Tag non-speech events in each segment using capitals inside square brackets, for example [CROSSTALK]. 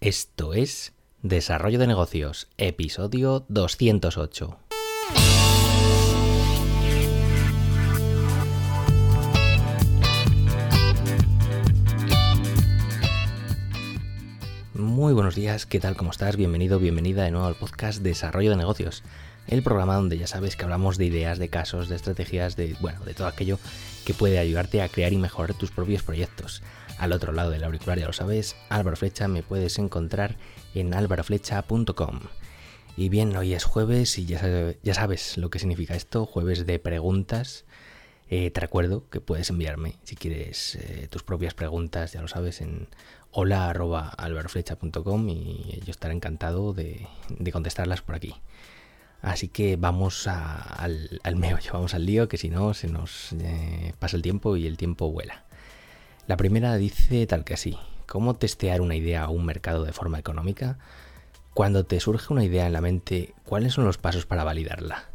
Esto es Desarrollo de Negocios, episodio 208. Muy buenos días, ¿qué tal? ¿Cómo estás? Bienvenido, bienvenida de nuevo al podcast Desarrollo de Negocios, el programa donde ya sabes que hablamos de ideas, de casos, de estrategias, de bueno, de todo aquello que puede ayudarte a crear y mejorar tus propios proyectos. Al otro lado del auricular, ya lo sabes, Álvaro Flecha me puedes encontrar en álvaroflecha.com. Y bien, hoy es jueves y ya, ya, sabes lo que significa esto, jueves de preguntas. Eh, te recuerdo que puedes enviarme, si quieres, eh, tus propias preguntas, ya lo sabes, en hola.alvaroflecha.com y yo estaré encantado de, contestarlas por aquí. Así que vamos al, al meollo, vamos al lío, que si no se nos eh, pasa el tiempo y el tiempo vuela. La primera dice tal que así, ¿cómo testear una idea a un mercado de forma económica? Cuando te surge una idea en la mente, ¿cuáles son los pasos para validarla?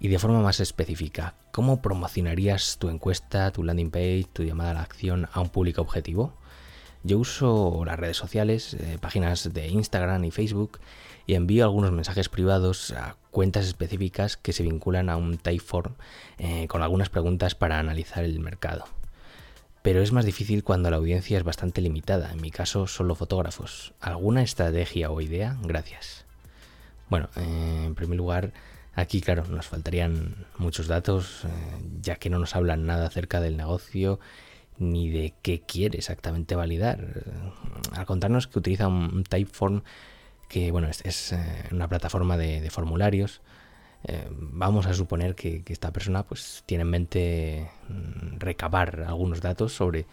Y de forma más específica, ¿cómo promocionarías tu encuesta, tu landing page, tu llamada a la acción a un público objetivo? Yo uso las redes sociales, eh, páginas de Instagram y Facebook, y envío algunos mensajes privados a cuentas específicas que se vinculan a un Typeform eh, con algunas preguntas para analizar el mercado pero es más difícil cuando la audiencia es bastante limitada, en mi caso solo fotógrafos. ¿Alguna estrategia o idea? Gracias. Bueno, eh, en primer lugar, aquí claro, nos faltarían muchos datos, eh, ya que no nos hablan nada acerca del negocio ni de qué quiere exactamente validar. Al contarnos que utiliza un Typeform, que bueno, es, eh, una plataforma de formularios, eh, vamos a suponer que, esta persona pues tiene en mente mm, recabar algunos datos sobre,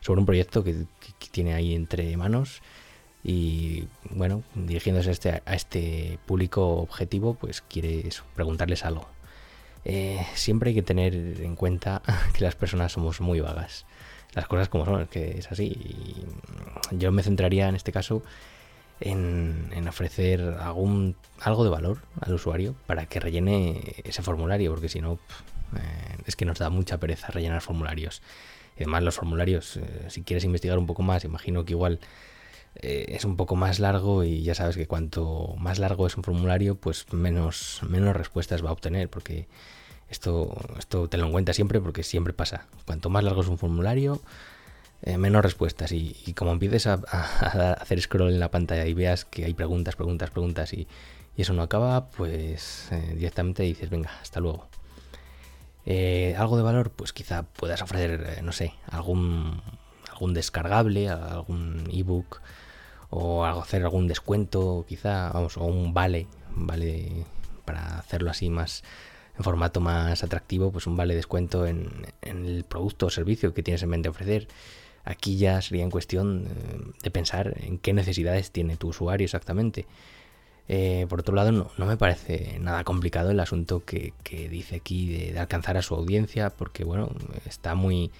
sobre un proyecto que, tiene ahí entre manos y bueno, dirigiéndose a este, a este público objetivo pues quiere preguntarles algo. Eh, siempre hay que tener en cuenta [LAUGHS] que las personas somos muy vagas. Las cosas como son, que es así. Y yo me centraría en este caso en, en, ofrecer algún, algo de valor al usuario para que rellene ese formulario, porque si no, eh, es que nos da mucha pereza rellenar formularios. Además los formularios, eh, si quieres investigar un poco más, imagino que igual eh, es un poco más largo y ya sabes que cuanto más largo es un formulario, pues menos, menos respuestas va a obtener, porque esto, esto te lo cuenta siempre porque siempre pasa. Cuanto más largo es un formulario, eh, menos respuestas. Y, como empieces a, hacer scroll en la pantalla y veas que hay preguntas, preguntas, preguntas y, eso no acaba, pues eh, directamente dices, venga, hasta luego. Eh, algo de valor, pues quizá puedas ofrecer, no sé, algún, algún descargable, algún ebook o hacer algún descuento, quizá, vamos, o un vale, vale para hacerlo así más en formato más atractivo, pues un vale descuento en, en el producto o servicio que tienes en mente ofrecer. Aquí ya sería en cuestión eh, de pensar en qué necesidades tiene tu usuario exactamente. Eh, por otro lado, no, me parece nada complicado el asunto que, dice aquí de, alcanzar a su audiencia, porque bueno, está muy,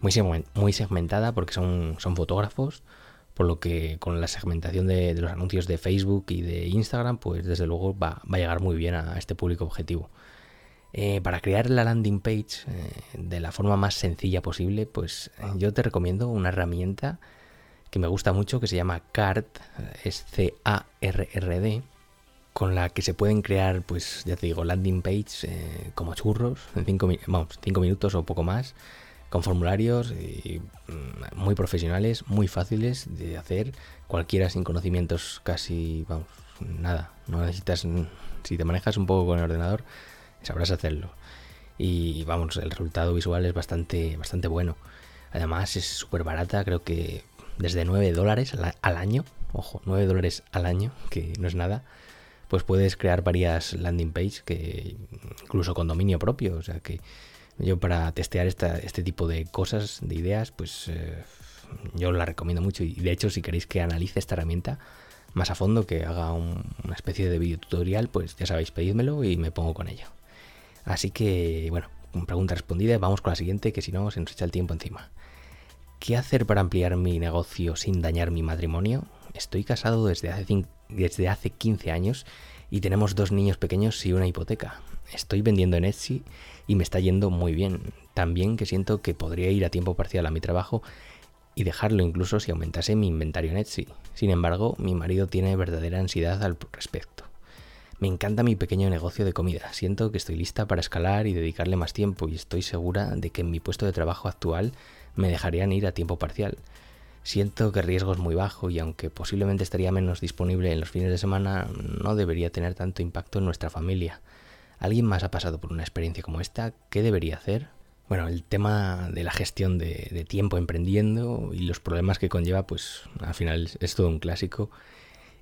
muy, segmentada, porque son, son fotógrafos, por lo que con la segmentación de, los anuncios de Facebook y de Instagram, pues desde luego va a llegar muy bien a este público objetivo. Eh, para crear la landing page eh, de la forma más sencilla posible, pues yo te recomiendo una herramienta que me gusta mucho que se llama CARD, es C-A-R-R-D, con la que se pueden crear, pues ya te digo, landing page eh, como churros, en 5 vamos, cinco minutos o poco más, con formularios y, mm, muy profesionales, muy fáciles de hacer, cualquiera sin conocimientos casi, vamos, nada, no necesitas, si te manejas un poco con el ordenador, sabrás hacerlo. Y vamos, el resultado visual es bastante, bastante bueno. Además es súper barata, creo que desde 9 dólares al año, ojo, 9 dólares al año, que no es nada, pues puedes crear varias landing pages que incluso con dominio propio, o sea que yo para testear esta, este tipo de cosas, de ideas, pues eh, yo la recomiendo mucho y de hecho si queréis que analice esta herramienta más a fondo, que haga un, una especie de video tutorial, pues ya sabéis, pedídmelo y me pongo con ello. Así que, bueno, pregunta respondida, vamos con la siguiente, que si no se nos echa el tiempo encima. ¿Qué hacer para ampliar mi negocio sin dañar mi matrimonio? Estoy casado desde hace, desde hace 15 años y tenemos dos niños pequeños y una hipoteca. Estoy vendiendo en Etsy y me está yendo muy bien. También que siento que podría ir a tiempo parcial a mi trabajo y dejarlo incluso si aumentase mi inventario en Etsy. Sin embargo, mi marido tiene verdadera ansiedad al respecto. Me encanta mi pequeño negocio de comida. Siento que estoy lista para escalar y dedicarle más tiempo y estoy segura de que en mi puesto de trabajo actual me dejarían ir a tiempo parcial. Siento que el riesgo es muy bajo y aunque posiblemente estaría menos disponible en los fines de semana, no debería tener tanto impacto en nuestra familia. ¿Alguien más ha pasado por una experiencia como esta? ¿Qué debería hacer? Bueno, el tema de la gestión de, tiempo emprendiendo y los problemas que conlleva, pues al final es todo un clásico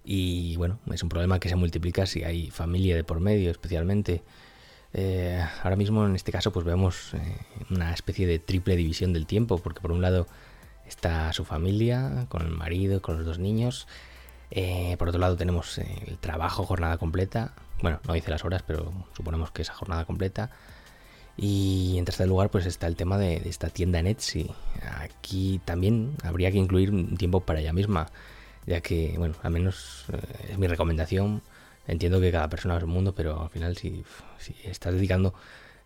y bueno, es un problema que se multiplica si hay familia de por medio, especialmente. Eh, ahora mismo en este caso pues vemos eh, una especie de triple división del tiempo, porque por un lado está su familia, con el marido, con los dos niños. Eh, por otro lado tenemos el trabajo, jornada completa. Bueno, no dice las horas, pero suponemos que es jornada completa. Y en tercer lugar, pues está el tema de, esta tienda en Etsy. Aquí también habría que incluir un tiempo para ella misma ya que, bueno, al menos eh, es mi recomendación. Entiendo que cada persona es un mundo, pero al final si, estás dedicando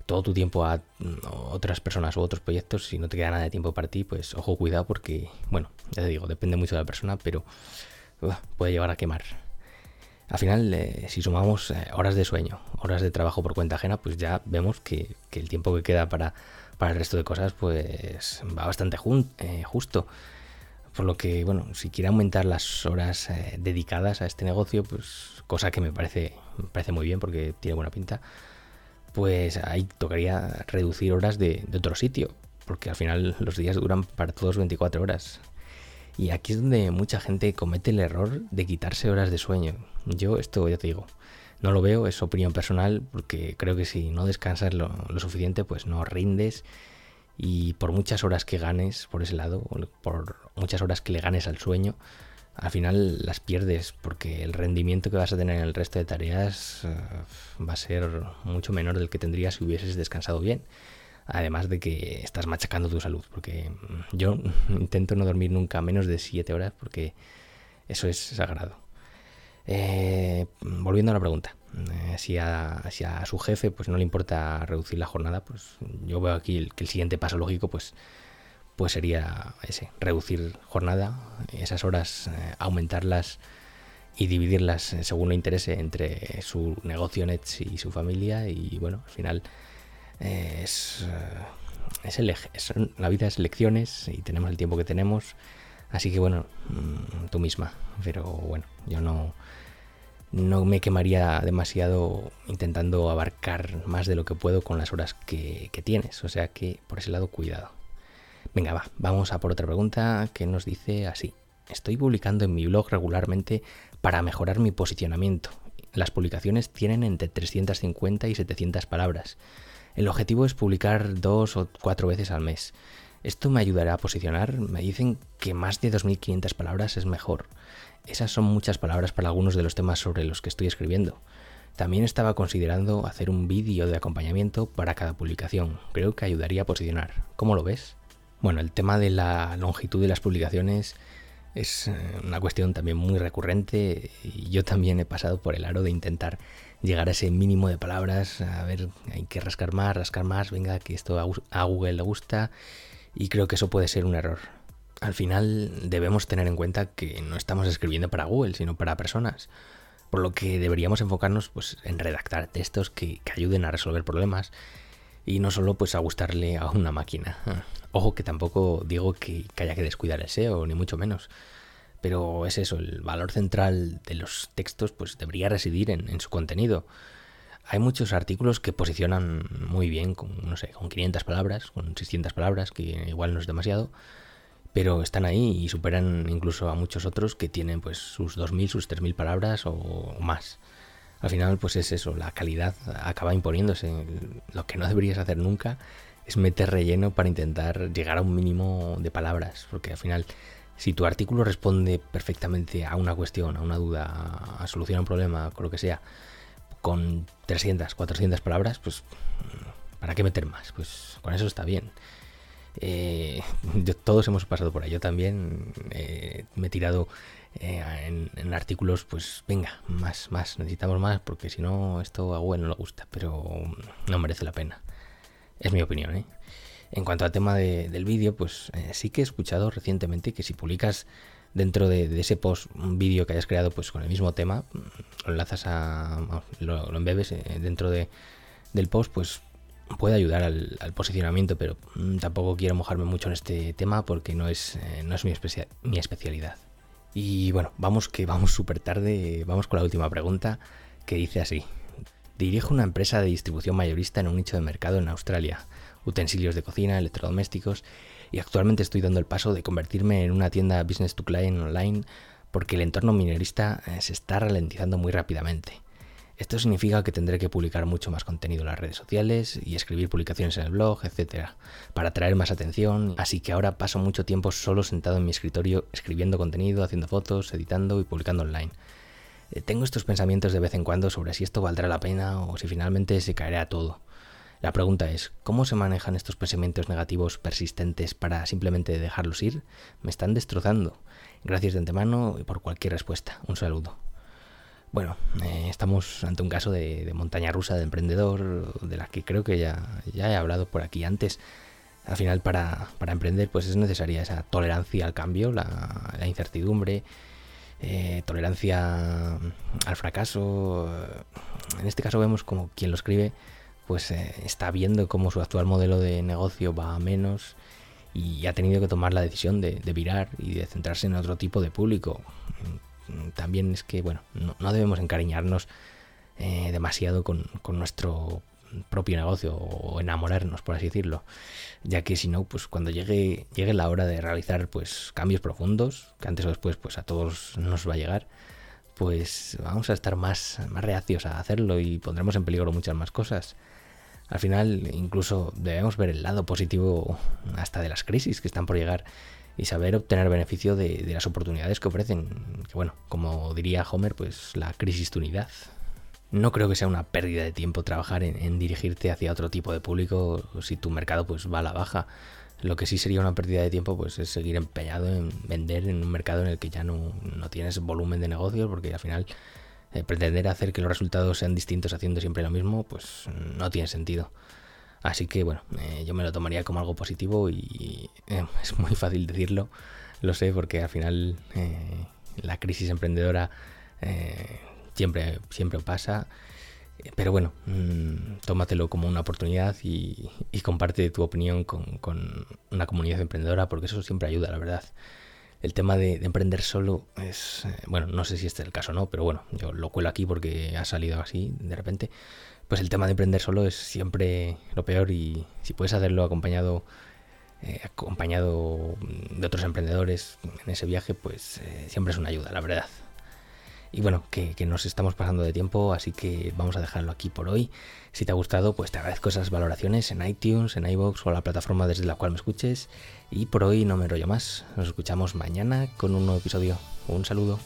todo tu tiempo a mm, otras personas u otros proyectos, si no te queda nada de tiempo para ti, pues ojo, cuidado porque, bueno, ya te digo, depende mucho de la persona, pero puede llevar a quemar. Al final, eh, si sumamos eh, horas de sueño, horas de trabajo por cuenta ajena, pues ya vemos que, que el tiempo que queda para, para, el resto de cosas, pues va bastante justo. Por lo que, bueno, si quiere aumentar las horas eh, dedicadas a este negocio, pues cosa que me parece, me parece muy bien porque tiene buena pinta, pues ahí tocaría reducir horas de, otro sitio, porque al final los días duran para todos 24 horas. Y aquí es donde mucha gente comete el error de quitarse horas de sueño. Yo esto ya te digo, no lo veo, es opinión personal, porque creo que si no descansas lo, lo suficiente, pues no rindes y por muchas horas que ganes por ese lado, por muchas horas que le ganes al sueño, al final las pierdes porque el rendimiento que vas a tener en el resto de tareas eh, va a ser mucho menor del que tendrías si hubieses descansado bien. Además de que estás machacando tu salud, porque yo [LAUGHS] intento no dormir nunca menos de 7 horas porque eso es sagrado. Eh, volviendo a la pregunta, eh, si, a, su jefe pues no le importa reducir la jornada, pues yo veo aquí que el siguiente paso lógico pues, pues sería ese, reducir jornada, esas horas, eh, aumentarlas y dividirlas según lo interese entre su negocio Nets y su familia y bueno, al final es, es, el, es, la vida es lecciones y tenemos el tiempo que tenemos, así que bueno, mm, tú misma, pero bueno, yo no no me quemaría demasiado intentando abarcar más de lo que puedo con las horas que, tienes. O sea que por ese lado, cuidado. Venga, va, vamos a por otra pregunta que nos dice así. Estoy publicando en mi blog regularmente para mejorar mi posicionamiento. Las publicaciones tienen entre 350 y 700 palabras. El objetivo es publicar dos o cuatro veces al mes. Esto me ayudará a posicionar. Me dicen que más de 2.500 palabras es mejor. Esas son muchas palabras para algunos de los temas sobre los que estoy escribiendo. También estaba considerando hacer un vídeo de acompañamiento para cada publicación. Creo que ayudaría a posicionar. ¿Cómo lo ves? Bueno, el tema de la longitud de las publicaciones es eh, una cuestión también muy recurrente y yo también he pasado por el aro de intentar llegar a ese mínimo de palabras, a ver, hay que rascar más, rascar más, venga, que esto a Google le gusta y creo que eso puede ser un error al final debemos tener en cuenta que no estamos escribiendo para Google, sino para personas. Por lo que deberíamos enfocarnos pues, en redactar textos que, ayuden a resolver problemas y no solo pues, a gustarle a una máquina. Ojo que tampoco digo que, haya que descuidar el SEO, ni mucho menos. Pero es eso, el valor central de los textos pues, debería residir en, en su contenido. Hay muchos artículos que posicionan muy bien con, no sé, con 500 palabras, con 600 palabras, que igual no es demasiado, pero están ahí y superan incluso a muchos otros que tienen pues sus 2.000, sus 3.000 palabras o más. Al final pues es eso, la calidad acaba imponiéndose. Lo que no deberías hacer nunca es meter relleno para intentar llegar a un mínimo de palabras, porque al final si tu artículo responde perfectamente a una cuestión, a una duda, a solucionar un problema, con lo que sea, con 300, 400 palabras, pues ¿para qué meter más? Pues con eso está bien. Eh, todos hemos pasado por ahí. Yo también eh, me he tirado eh, en, artículos, pues venga, más, más, necesitamos más, porque si no, esto a Google no le gusta, pero no merece la pena. Es mi opinión, En cuanto al tema del vídeo, pues sí que he escuchado recientemente que si publicas dentro de, ese post un vídeo que hayas creado pues con el mismo tema, mm, lo enlazas a. lo, embebes eh, dentro de, del post, pues puede ayudar al, posicionamiento, pero mm, tampoco quiero mojarme mucho en este tema porque no es, eh, no es mi, especialidad. Y bueno, vamos que vamos súper tarde, vamos con la última pregunta que dice así. Dirijo una empresa de distribución mayorista en un nicho de mercado en Australia, utensilios de cocina, electrodomésticos, y actualmente estoy dando el paso de convertirme en una tienda business to client online porque el entorno minorista eh, se está ralentizando muy rápidamente. Esto significa que tendré que publicar mucho más contenido en las redes sociales y escribir publicaciones en el blog, etc., para atraer más atención, así que ahora paso mucho tiempo solo sentado en mi escritorio escribiendo contenido, haciendo fotos, editando y publicando online. Eh, tengo estos pensamientos de vez en cuando sobre si esto valdrá la pena o si finalmente se caerá todo. La pregunta es, ¿cómo se manejan estos pensamientos negativos persistentes para simplemente dejarlos ir? Me están destrozando. Gracias de antemano y por cualquier respuesta. Un saludo. Bueno, eh, estamos ante un caso de, montaña rusa de emprendedor, de la que creo que ya, ya he hablado por aquí antes. Al final, para, emprender, pues es necesaria esa tolerancia al cambio, la, incertidumbre, eh, tolerancia al fracaso. En este caso vemos como quien lo escribe, pues eh, está viendo cómo su actual modelo de negocio va a menos y ha tenido que tomar la decisión de, de virar y de centrarse en otro tipo de público también es que, bueno, no, debemos encariñarnos eh, demasiado con, nuestro propio negocio o enamorarnos, por así decirlo, ya que si no, pues cuando llegue, llegue la hora de realizar pues cambios profundos, que antes o después pues a todos nos va a llegar, pues vamos a estar más, más reacios a hacerlo y pondremos en peligro muchas más cosas. Al final, incluso debemos ver el lado positivo hasta de las crisis que están por llegar y saber obtener beneficio de, las oportunidades que ofrecen. Bueno, como diría Homer, pues la crisis de unidad. No creo que sea una pérdida de tiempo trabajar en, dirigirte hacia otro tipo de público si tu mercado pues va a la baja. Lo que sí sería una pérdida de tiempo pues es seguir empeñado en vender en un mercado en el que ya no, tienes volumen de negocio porque al final eh, pretender hacer que los resultados sean distintos haciendo siempre lo mismo pues no tiene sentido. Así que bueno, eh, yo me lo tomaría como algo positivo y eh, [LAUGHS] es muy fácil decirlo, lo sé, porque al final eh, la crisis emprendedora siempre, siempre pasa. Pero bueno, mm, tómatelo como una oportunidad y, comparte tu opinión con, una comunidad emprendedora porque eso siempre ayuda, la verdad. El tema de, de emprender solo es, bueno, no sé si este es el caso o no, pero bueno, yo lo cuelo aquí porque ha salido así de repente pues el tema de emprender solo es siempre lo peor y si puedes hacerlo acompañado eh, acompañado de otros emprendedores en ese viaje, pues eh, siempre es una ayuda, la verdad. Y bueno, que, nos estamos pasando de tiempo, así que vamos a dejarlo aquí por hoy. Si te ha gustado, pues te agradezco esas valoraciones en iTunes, en iBox o la plataforma desde la cual me escuches. Y por hoy no me enrollo más. Nos escuchamos mañana con un nuevo episodio. Un saludo.